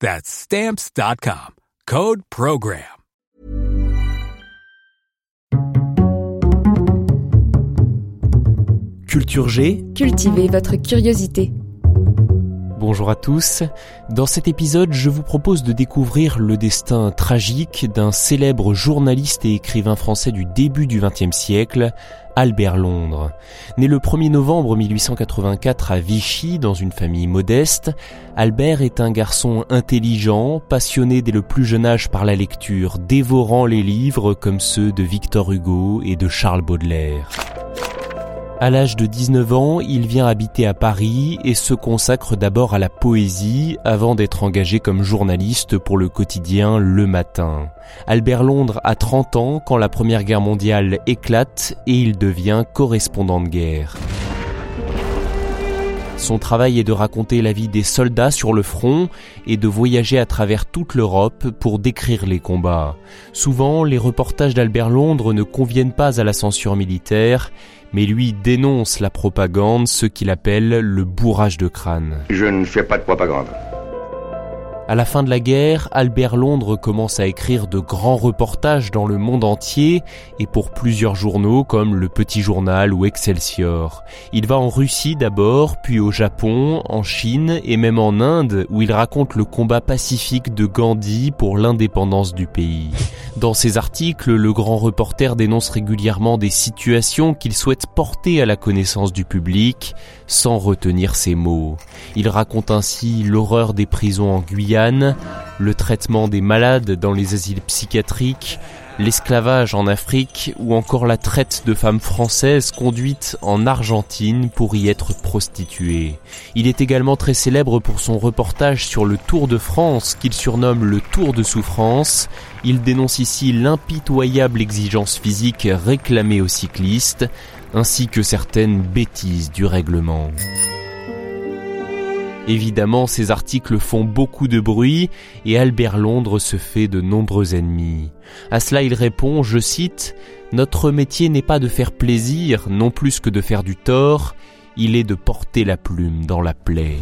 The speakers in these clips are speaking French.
That's stamps.com. Code program. Culture G. Cultivez votre curiosité. Bonjour à tous. Dans cet épisode, je vous propose de découvrir le destin tragique d'un célèbre journaliste et écrivain français du début du XXe siècle, Albert Londres. Né le 1er novembre 1884 à Vichy dans une famille modeste, Albert est un garçon intelligent, passionné dès le plus jeune âge par la lecture, dévorant les livres comme ceux de Victor Hugo et de Charles Baudelaire. À l'âge de 19 ans, il vient habiter à Paris et se consacre d'abord à la poésie avant d'être engagé comme journaliste pour le quotidien Le Matin. Albert Londres a 30 ans quand la Première Guerre mondiale éclate et il devient correspondant de guerre. Son travail est de raconter la vie des soldats sur le front et de voyager à travers toute l'Europe pour décrire les combats. Souvent, les reportages d'Albert Londres ne conviennent pas à la censure militaire mais lui dénonce la propagande, ce qu'il appelle le bourrage de crâne. Je ne fais pas de propagande. À la fin de la guerre, Albert Londres commence à écrire de grands reportages dans le monde entier et pour plusieurs journaux comme Le Petit Journal ou Excelsior. Il va en Russie d'abord, puis au Japon, en Chine et même en Inde où il raconte le combat pacifique de Gandhi pour l'indépendance du pays. Dans ses articles, le grand reporter dénonce régulièrement des situations qu'il souhaite porter à la connaissance du public sans retenir ses mots. Il raconte ainsi l'horreur des prisons en Guyane le traitement des malades dans les asiles psychiatriques, l'esclavage en Afrique ou encore la traite de femmes françaises conduites en Argentine pour y être prostituées. Il est également très célèbre pour son reportage sur le Tour de France qu'il surnomme le Tour de souffrance. Il dénonce ici l'impitoyable exigence physique réclamée aux cyclistes ainsi que certaines bêtises du règlement. Évidemment, ces articles font beaucoup de bruit et Albert Londres se fait de nombreux ennemis. À cela, il répond, je cite, Notre métier n'est pas de faire plaisir, non plus que de faire du tort, il est de porter la plume dans la plaie.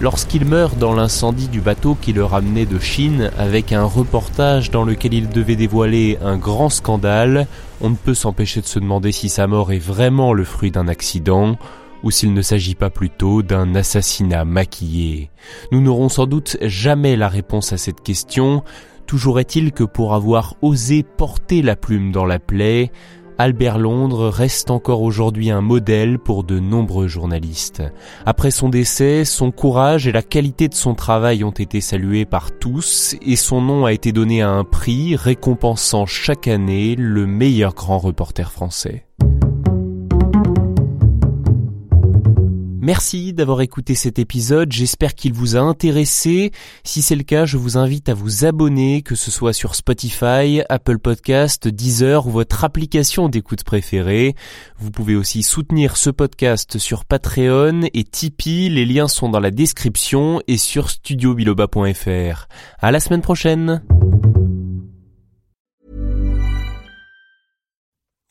Lorsqu'il meurt dans l'incendie du bateau qui le ramenait de Chine avec un reportage dans lequel il devait dévoiler un grand scandale, on ne peut s'empêcher de se demander si sa mort est vraiment le fruit d'un accident ou s'il ne s'agit pas plutôt d'un assassinat maquillé. Nous n'aurons sans doute jamais la réponse à cette question, toujours est-il que pour avoir osé porter la plume dans la plaie, Albert Londres reste encore aujourd'hui un modèle pour de nombreux journalistes. Après son décès, son courage et la qualité de son travail ont été salués par tous et son nom a été donné à un prix récompensant chaque année le meilleur grand reporter français. Merci d'avoir écouté cet épisode, j'espère qu'il vous a intéressé. Si c'est le cas, je vous invite à vous abonner, que ce soit sur Spotify, Apple Podcast, Deezer ou votre application d'écoute préférée. Vous pouvez aussi soutenir ce podcast sur Patreon et Tipeee, les liens sont dans la description et sur studiobiloba.fr. À la semaine prochaine!